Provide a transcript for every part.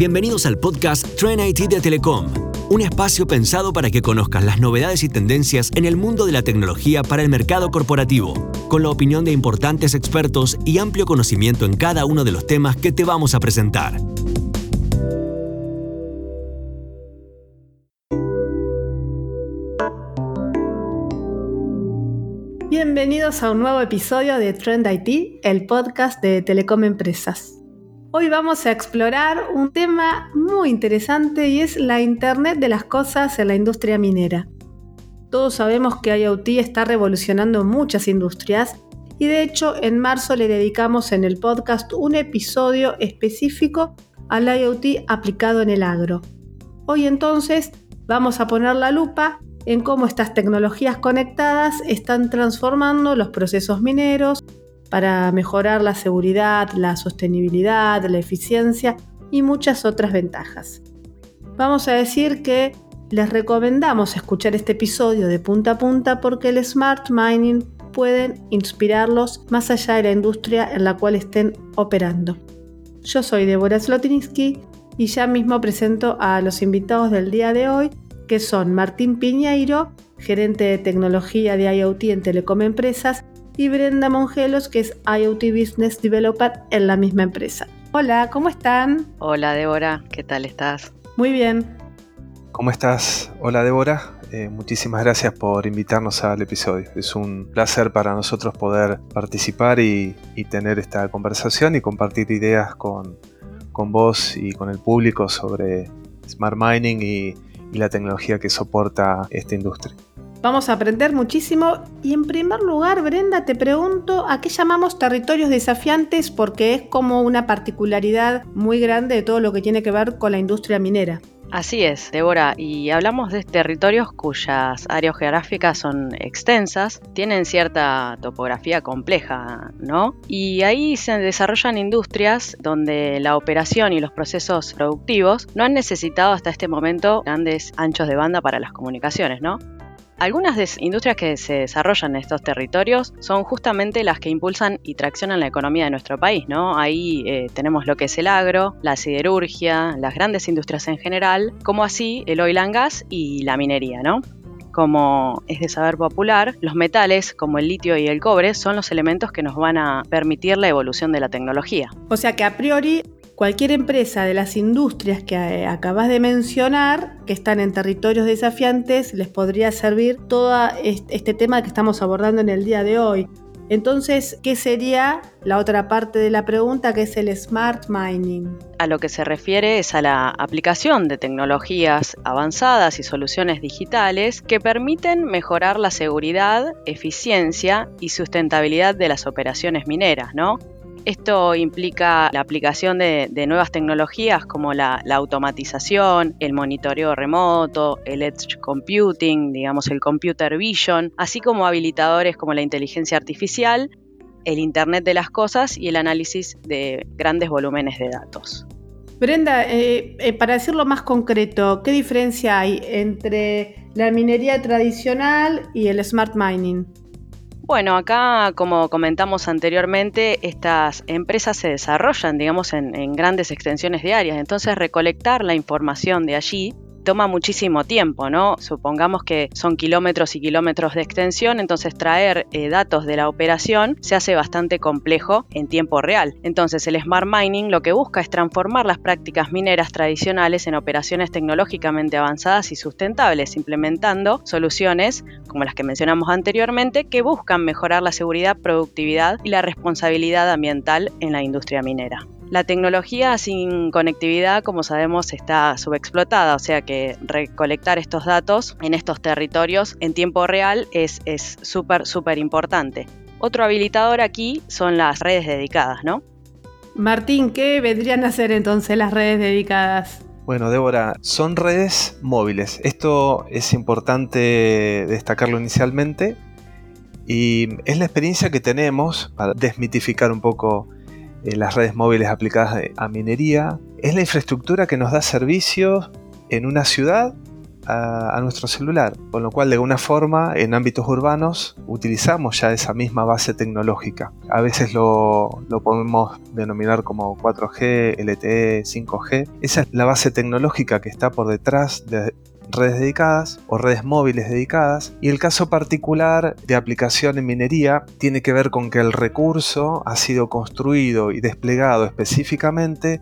Bienvenidos al podcast Trend IT de Telecom, un espacio pensado para que conozcas las novedades y tendencias en el mundo de la tecnología para el mercado corporativo, con la opinión de importantes expertos y amplio conocimiento en cada uno de los temas que te vamos a presentar. Bienvenidos a un nuevo episodio de Trend IT, el podcast de Telecom Empresas. Hoy vamos a explorar un tema muy interesante y es la Internet de las Cosas en la industria minera. Todos sabemos que IoT está revolucionando muchas industrias y de hecho en marzo le dedicamos en el podcast un episodio específico al IoT aplicado en el agro. Hoy entonces vamos a poner la lupa en cómo estas tecnologías conectadas están transformando los procesos mineros, para mejorar la seguridad, la sostenibilidad, la eficiencia y muchas otras ventajas. Vamos a decir que les recomendamos escuchar este episodio de punta a punta porque el smart mining puede inspirarlos más allá de la industria en la cual estén operando. Yo soy Deborah Slotinsky y ya mismo presento a los invitados del día de hoy, que son Martín Piñeiro, gerente de tecnología de IoT en Telecom Empresas, y Brenda Mongelos, que es IoT Business Developer en la misma empresa. Hola, ¿cómo están? Hola, Débora, ¿qué tal estás? Muy bien. ¿Cómo estás? Hola, Débora. Eh, muchísimas gracias por invitarnos al episodio. Es un placer para nosotros poder participar y, tener esta conversación y compartir ideas con, vos y con el público sobre smart mining y la tecnología que soporta esta industria. Vamos a aprender muchísimo y en primer lugar, Brenda, te pregunto a qué llamamos territorios desafiantes porque es como una particularidad muy grande de todo lo que tiene que ver con la industria minera. Así es, Débora, y hablamos de territorios cuyas áreas geográficas son extensas, tienen cierta topografía compleja, ¿no? Y ahí se desarrollan industrias donde la operación y los procesos productivos no han necesitado hasta este momento grandes anchos de banda para las comunicaciones, ¿no? Algunas industrias que se desarrollan en estos territorios son justamente las que impulsan y traccionan la economía de nuestro país, ¿no? Ahí eh, tenemos lo que es el agro, la siderurgia, las grandes industrias en general, como así el oil and gas y la minería, ¿no? como es de saber popular, los metales como el litio y el cobre son los elementos que nos van a permitir la evolución de la tecnología. O sea que a priori cualquier empresa de las industrias que eh, acabas de mencionar, que están en territorios desafiantes, les podría servir todo este tema que estamos abordando en el día de hoy. Entonces, ¿qué sería la otra parte de la pregunta, que es el smart mining? A lo que se refiere es a la aplicación de tecnologías avanzadas y soluciones digitales que permiten mejorar la seguridad, eficiencia y sustentabilidad de las operaciones mineras, ¿no? Esto implica la aplicación de, nuevas tecnologías como la, automatización, el monitoreo remoto, el edge computing, digamos el computer vision, así como habilitadores como la inteligencia artificial, el Internet de las Cosas y el análisis de grandes volúmenes de datos. Brenda, eh, eh, para decirlo más concreto, ¿qué diferencia hay entre la minería tradicional y el smart mining? Bueno, acá, como comentamos anteriormente, estas empresas se desarrollan, digamos, en, en grandes extensiones diarias. Entonces, recolectar la información de allí toma muchísimo tiempo, ¿no? Supongamos que son kilómetros y kilómetros de extensión, entonces traer eh, datos de la operación se hace bastante complejo en tiempo real. Entonces el Smart Mining lo que busca es transformar las prácticas mineras tradicionales en operaciones tecnológicamente avanzadas y sustentables, implementando soluciones como las que mencionamos anteriormente que buscan mejorar la seguridad, productividad y la responsabilidad ambiental en la industria minera. La tecnología sin conectividad, como sabemos, está subexplotada, o sea que recolectar estos datos en estos territorios en tiempo real es súper, súper importante. Otro habilitador aquí son las redes dedicadas, ¿no? Martín, ¿qué vendrían a ser entonces las redes dedicadas? Bueno, Débora, son redes móviles. Esto es importante destacarlo inicialmente y es la experiencia que tenemos para desmitificar un poco eh, las redes móviles aplicadas a minería, es la infraestructura que nos da servicios en una ciudad a, nuestro celular, con lo cual de alguna forma en ámbitos urbanos utilizamos ya esa misma base tecnológica. A veces lo, lo podemos denominar como 4G, LTE, 5G. Esa es la base tecnológica que está por detrás de redes dedicadas o redes móviles dedicadas y el caso particular de aplicación en minería tiene que ver con que el recurso ha sido construido y desplegado específicamente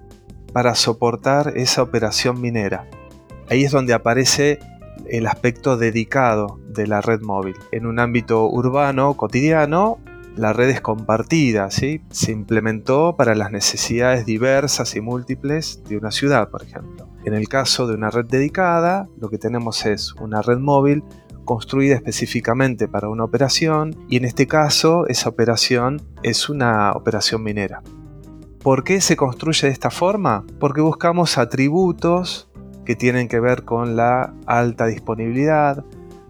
para soportar esa operación minera. Ahí es donde aparece el aspecto dedicado de la red móvil. En un ámbito urbano cotidiano, la red es compartida, ¿sí? se implementó para las necesidades diversas y múltiples de una ciudad, por ejemplo. En el caso de una red dedicada, lo que tenemos es una red móvil construida específicamente para una operación y en este caso esa operación es una operación minera. ¿Por qué se construye de esta forma? Porque buscamos atributos que tienen que ver con la alta disponibilidad,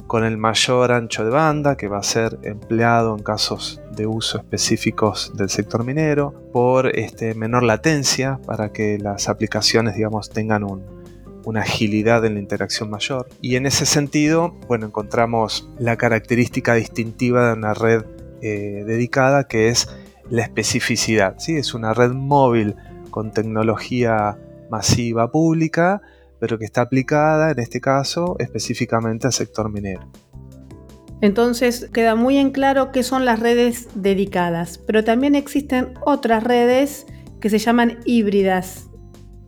con el mayor ancho de banda que va a ser empleado en casos de uso específicos del sector minero, por este, menor latencia para que las aplicaciones digamos, tengan una agilidad en la interacción mayor. Y en ese sentido, bueno, encontramos la característica distintiva de una red eh, dedicada que es la especificidad. ¿sí? Es una red móvil con tecnología masiva pública pero que está aplicada en este caso específicamente al sector minero. Entonces queda muy en claro qué son las redes dedicadas, pero también existen otras redes que se llaman híbridas.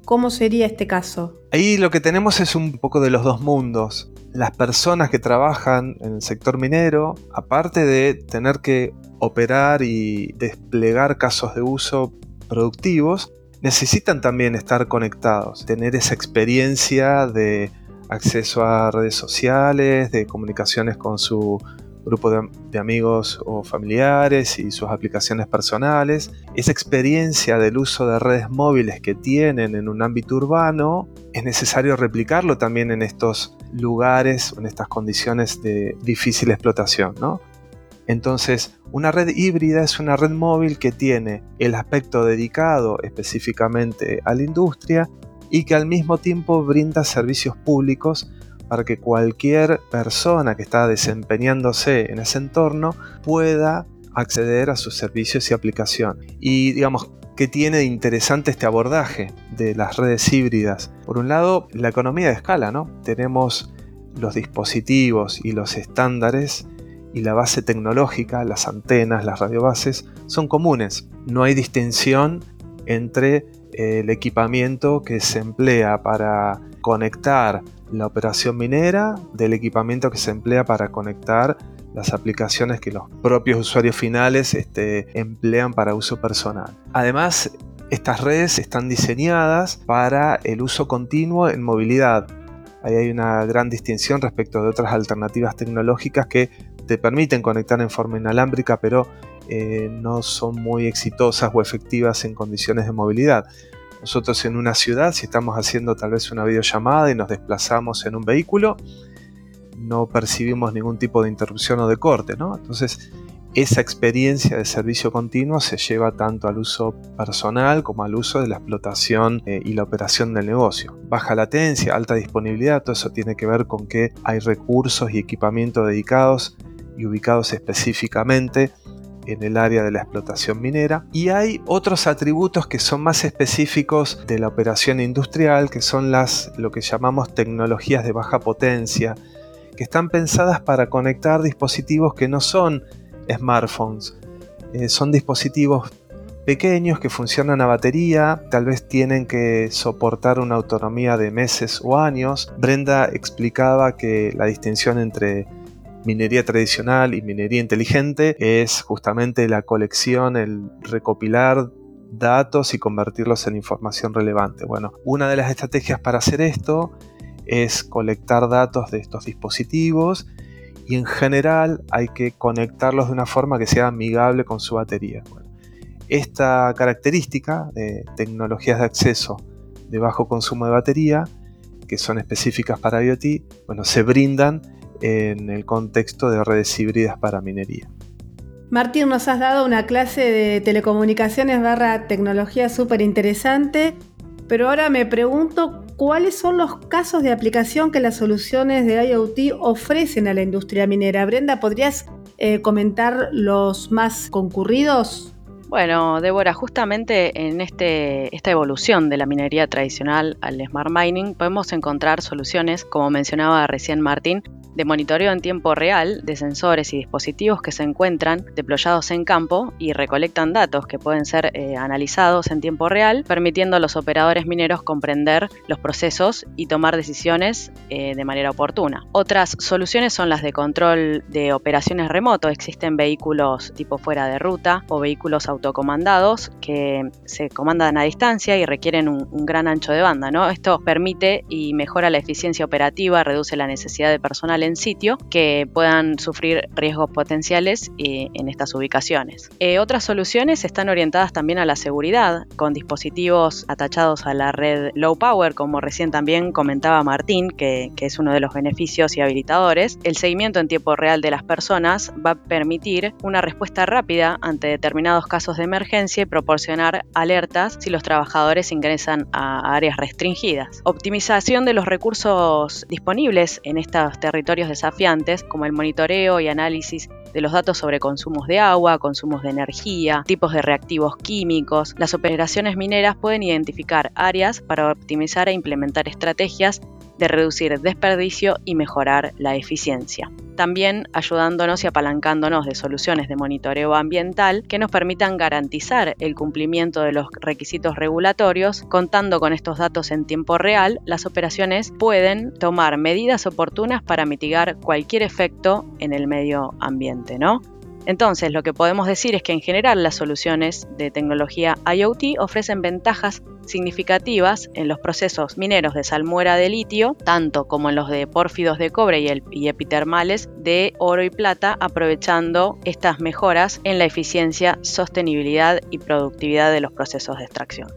¿Cómo sería este caso? Ahí lo que tenemos es un poco de los dos mundos. Las personas que trabajan en el sector minero, aparte de tener que operar y desplegar casos de uso productivos, necesitan también estar conectados, tener esa experiencia de acceso a redes sociales, de comunicaciones con su grupo de, amigos o familiares y sus aplicaciones personales. Esa experiencia del uso de redes móviles que tienen en un ámbito urbano es necesario replicarlo también en estos lugares, en estas condiciones de difícil explotación. ¿no? Entonces, una red híbrida es una red móvil que tiene el aspecto dedicado específicamente a la industria y que al mismo tiempo brinda servicios públicos para que cualquier persona que está desempeñándose en ese entorno pueda acceder a sus servicios y aplicación. Y digamos, ¿qué tiene de interesante este abordaje de las redes híbridas? Por un lado, la economía de escala, ¿no? Tenemos los dispositivos y los estándares y la base tecnológica, las antenas, las radiobases, son comunes. No hay distinción entre el equipamiento que se emplea para conectar la operación minera del equipamiento que se emplea para conectar las aplicaciones que los propios usuarios finales este, emplean para uso personal. Además, estas redes están diseñadas para el uso continuo en movilidad. Ahí hay una gran distinción respecto de otras alternativas tecnológicas que te permiten conectar en forma inalámbrica, pero eh, no son muy exitosas o efectivas en condiciones de movilidad. Nosotros en una ciudad, si estamos haciendo tal vez una videollamada y nos desplazamos en un vehículo, no percibimos ningún tipo de interrupción o de corte, ¿no? Entonces, esa experiencia de servicio continuo se lleva tanto al uso personal como al uso de la explotación eh, y la operación del negocio. Baja latencia, alta disponibilidad, todo eso tiene que ver con que hay recursos y equipamiento dedicados y ubicados específicamente en el área de la explotación minera. Y hay otros atributos que son más específicos de la operación industrial, que son las lo que llamamos tecnologías de baja potencia, que están pensadas para conectar dispositivos que no son smartphones. Eh, son dispositivos pequeños que funcionan a batería, tal vez tienen que soportar una autonomía de meses o años. Brenda explicaba que la distinción entre minería tradicional y minería inteligente es justamente la colección, el recopilar datos y convertirlos en información relevante. Bueno, una de las estrategias para hacer esto es colectar datos de estos dispositivos y en general hay que conectarlos de una forma que sea amigable con su batería. esta característica de tecnologías de acceso de bajo consumo de batería, que son específicas para IoT, bueno, se brindan en el contexto de redes híbridas para minería. Martín, nos has dado una clase de telecomunicaciones barra tecnología súper interesante, Pero ahora me pregunto cuáles son los casos de aplicación que las soluciones de IoT ofrecen a la industria minera. Brenda, ¿podrías eh, comentar los más concurridos? Bueno, Débora, justamente en este, esta evolución de la minería tradicional al smart mining podemos encontrar soluciones, como mencionaba recién Martín, de monitoreo en tiempo real de sensores y dispositivos que se encuentran deployados en campo y recolectan datos que pueden ser eh, analizados en tiempo real, permitiendo a los operadores mineros comprender los procesos y tomar decisiones eh, de manera oportuna. Otras soluciones son las de control de operaciones remoto. Existen vehículos tipo fuera de ruta o vehículos autocomandados que se comandan a distancia y requieren un, gran ancho de banda. Esto permite y mejora la eficiencia operativa, reduce la necesidad de personal en sitio que puedan sufrir riesgos potenciales eh, en estas ubicaciones. Eh, otras soluciones están orientadas también a la seguridad, con dispositivos atachados a la red low power, como recién también comentaba Martín, que es uno de los beneficios y habilitadores. El seguimiento en tiempo real de las personas va a permitir una respuesta rápida ante determinados casos de emergencia y proporcionar alertas si los trabajadores ingresan a áreas restringidas. Optimización de los recursos disponibles en estos territorios desafiantes como el monitoreo y análisis de los datos sobre consumos de agua, consumos de energía, tipos de reactivos químicos. Las operaciones mineras pueden identificar áreas para optimizar e implementar estrategias de reducir desperdicio y mejorar la eficiencia. También ayudándonos y apalancándonos de soluciones de monitoreo ambiental que nos permitan garantizar el cumplimiento de los requisitos regulatorios. Contando con estos datos en tiempo real, las operaciones pueden tomar medidas oportunas para mitigar cualquier efecto en el medio ambiente, ¿no? Entonces, lo que podemos decir es que en general las soluciones de tecnología IoT ofrecen ventajas significativas en los procesos mineros de salmuera de litio, tanto como en los de pórfidos de cobre y, epitermales de oro y plata, aprovechando estas mejoras en la eficiencia, sostenibilidad y productividad de los procesos de extracción.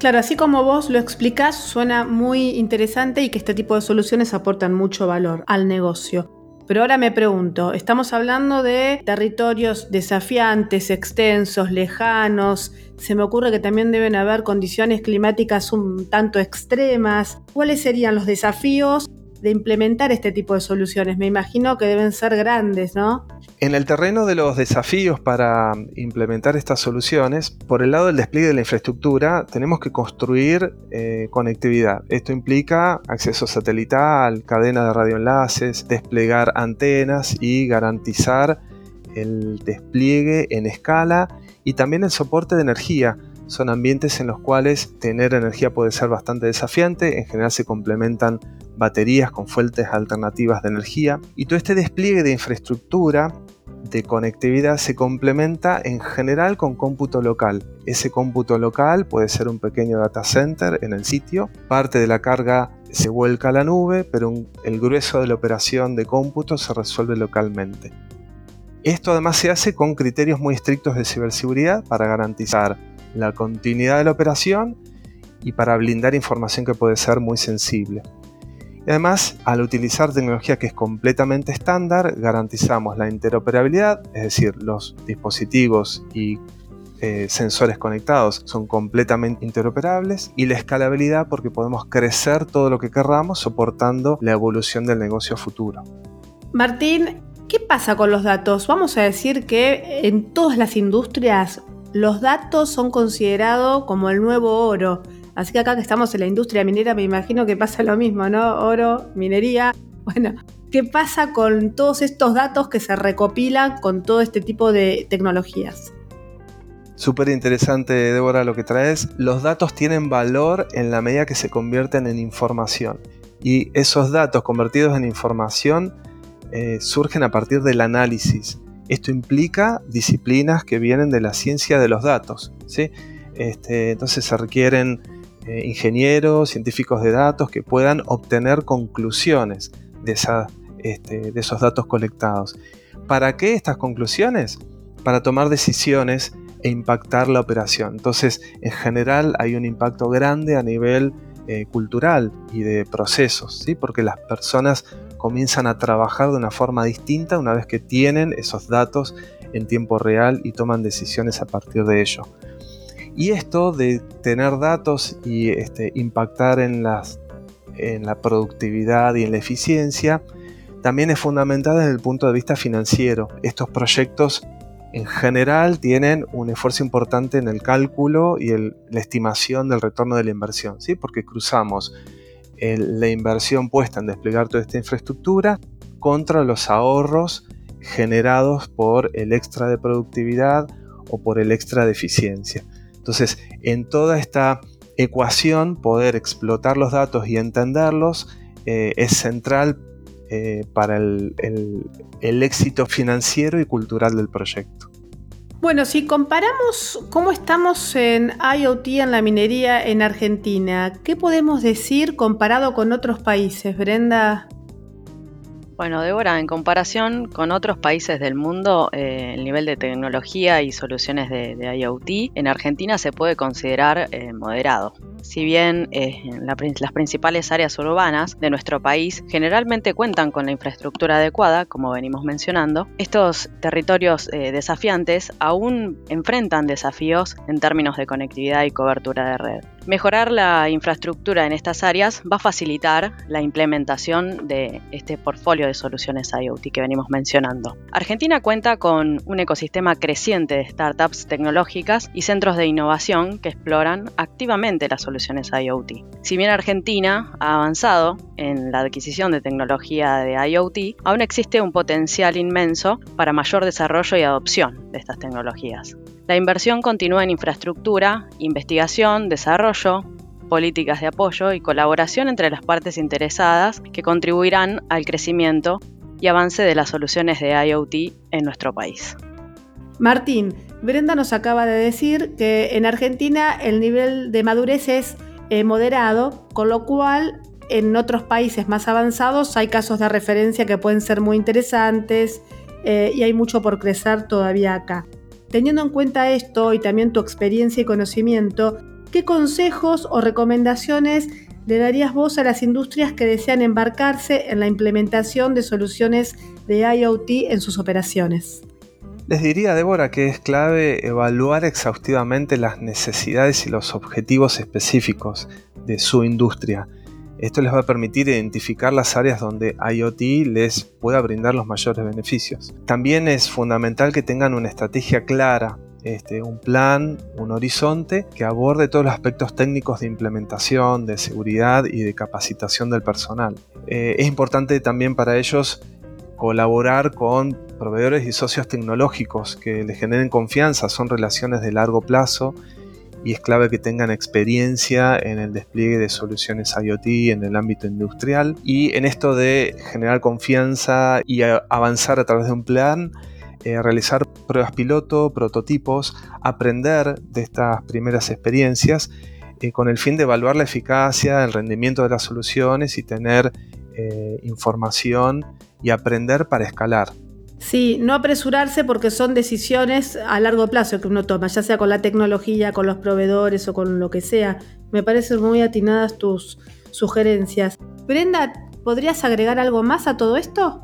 Claro, así como vos lo explicás, suena muy interesante y que este tipo de soluciones aportan mucho valor al negocio. Pero ahora me pregunto, estamos hablando de territorios desafiantes, extensos, lejanos. Se me ocurre que también deben haber condiciones climáticas un tanto extremas. ¿Cuáles serían los desafíos de implementar este tipo de soluciones? Me imagino que deben ser grandes, ¿no? En el terreno de los desafíos para implementar estas soluciones, por el lado del despliegue de la infraestructura, tenemos que construir eh, conectividad. Esto implica acceso satelital, cadena de radioenlaces, desplegar antenas y garantizar el despliegue en escala y también el soporte de energía son ambientes en los cuales tener energía puede ser bastante desafiante, en general se complementan baterías con fuentes alternativas de energía y todo este despliegue de infraestructura de conectividad se complementa en general con cómputo local. Ese cómputo local puede ser un pequeño data center en el sitio, parte de la carga se vuelca a la nube, pero el grueso de la operación de cómputo se resuelve localmente. Esto además se hace con criterios muy estrictos de ciberseguridad para garantizar la continuidad de la operación y para blindar información que puede ser muy sensible. Y además, al utilizar tecnología que es completamente estándar, garantizamos la interoperabilidad, es decir, los dispositivos y eh, sensores conectados son completamente interoperables y la escalabilidad porque podemos crecer todo lo que querramos soportando la evolución del negocio futuro. Martín, ¿qué pasa con los datos? Vamos a decir que en todas las industrias los datos son considerados como el nuevo oro. Así que acá que estamos en la industria minera, me imagino que pasa lo mismo, ¿no? Oro, minería. Bueno, ¿qué pasa con todos estos datos que se recopilan con todo este tipo de tecnologías? Súper interesante, Débora, lo que traes. Los datos tienen valor en la medida que se convierten en información. Y esos datos convertidos en información eh, surgen a partir del análisis. Esto implica disciplinas que vienen de la ciencia de los datos. ¿sí? Este, entonces se requieren eh, ingenieros, científicos de datos que puedan obtener conclusiones de, este, de esos datos colectados. ¿Para qué estas conclusiones? Para tomar decisiones e impactar la operación. Entonces, en general hay un impacto grande a nivel eh, cultural y de procesos, ¿sí? porque las personas comienzan a trabajar de una forma distinta una vez que tienen esos datos en tiempo real y toman decisiones a partir de ello. Y esto de tener datos y este, impactar en, la productividad y en la eficiencia, también es fundamental desde el punto de vista financiero. Estos proyectos en general tienen un esfuerzo importante en el cálculo y la estimación del retorno de la inversión, ¿sí? porque cruzamos la inversión puesta en desplegar toda esta infraestructura contra los ahorros generados por el extra de productividad o por el extra de eficiencia. Entonces, en toda esta ecuación, poder explotar los datos y entenderlos eh, es central eh, para el, el éxito financiero y cultural del proyecto. Bueno, si comparamos cómo estamos en IoT en la minería en Argentina, ¿qué podemos decir comparado con otros países, Brenda? Bueno, Débora, en comparación con otros países del mundo, eh, el nivel de tecnología y soluciones de, IoT en Argentina se puede considerar eh, moderado. Si bien eh, las principales áreas urbanas de nuestro país generalmente cuentan con la infraestructura adecuada, como venimos mencionando, estos territorios desafiantes aún enfrentan desafíos en términos de conectividad y cobertura de red. Mejorar la infraestructura en estas áreas va a facilitar la implementación de este portfolio de soluciones IoT que venimos mencionando. Argentina cuenta con un ecosistema creciente de startups tecnológicas y centros de innovación que exploran activamente las soluciones IoT. Si bien Argentina ha avanzado en la adquisición de tecnología de IoT, aún existe un potencial inmenso para mayor desarrollo y adopción de estas tecnologías. La inversión continúa en infraestructura, investigación, desarrollo, políticas de apoyo y colaboración entre las partes interesadas que contribuirán al crecimiento y avance de las soluciones de IoT en nuestro país. Martín, Brenda nos acaba de decir que en Argentina el nivel de madurez es eh, moderado, con lo cual en otros países más avanzados hay casos de referencia que pueden ser muy interesantes eh, y hay mucho por crecer todavía acá. Teniendo en cuenta esto y también tu experiencia y conocimiento, ¿qué consejos o recomendaciones le darías vos a las industrias que desean embarcarse en la implementación de soluciones de IoT en sus operaciones? Les diría, Débora, que es clave evaluar exhaustivamente las necesidades y los objetivos específicos de su industria esto les va a permitir identificar las áreas donde IoT les pueda brindar los mayores beneficios. También es fundamental que tengan una estrategia clara este, un plan, un horizonte que aborde todos los aspectos técnicos de implementación, de seguridad y de capacitación del personal. Eh, es importante también para ellos colaborar con proveedores y socios tecnológicos que les generen confianza, son relaciones de largo plazo y es clave que tengan experiencia en el despliegue de soluciones IoT en el ámbito industrial y en esto de generar confianza y avanzar a través de un plan, eh, realizar pruebas piloto, prototipos, aprender de estas primeras experiencias eh, con el fin de evaluar la eficacia, el rendimiento de las soluciones y tener eh, información y aprender para escalar. Sí, no apresurarse porque son decisiones a largo plazo que uno toma, ya sea con la tecnología, con los proveedores o con lo que sea. Me parecen muy atinadas tus sugerencias. Brenda, ¿podrías agregar algo más a todo esto?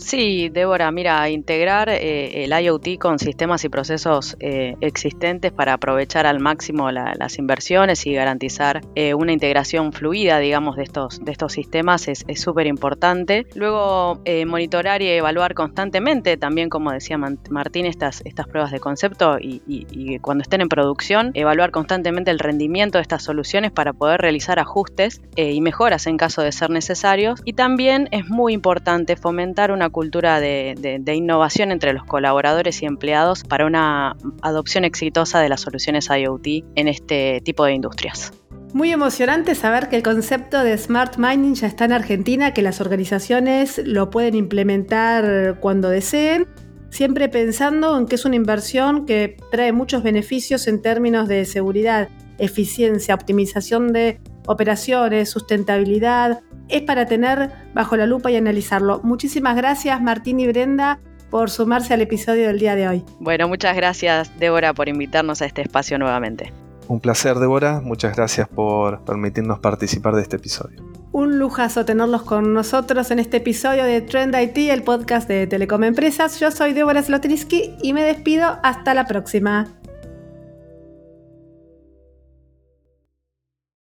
Sí, Débora, mira, integrar eh, el IoT con sistemas y procesos eh, existentes para aprovechar al máximo las inversiones y garantizar eh, una integración fluida, digamos, de estos, de estos sistemas es súper importante. Luego, monitorar y evaluar constantemente, también como decía Martín, estas, estas pruebas de concepto y, y cuando estén en producción, evaluar constantemente el rendimiento de estas soluciones para poder realizar ajustes y mejoras en caso de ser necesarios. Y también es muy importante fomentar una cultura de, innovación entre los colaboradores y empleados para una adopción exitosa de las soluciones IoT en este tipo de industrias. Muy emocionante saber que el concepto de Smart Mining ya está en Argentina, que las organizaciones lo pueden implementar cuando deseen, siempre pensando en que es una inversión que trae muchos beneficios en términos de seguridad, eficiencia, optimización de operaciones, sustentabilidad, es para tener bajo la lupa y analizarlo. Muchísimas gracias Martín y Brenda por sumarse al episodio del día de hoy. Bueno, muchas gracias Débora por invitarnos a este espacio nuevamente. Un placer Débora, muchas gracias por permitirnos participar de este episodio. Un lujazo tenerlos con nosotros en este episodio de Trend IT, el podcast de Telecom Empresas. Yo soy Débora Slotinsky y me despido hasta la próxima.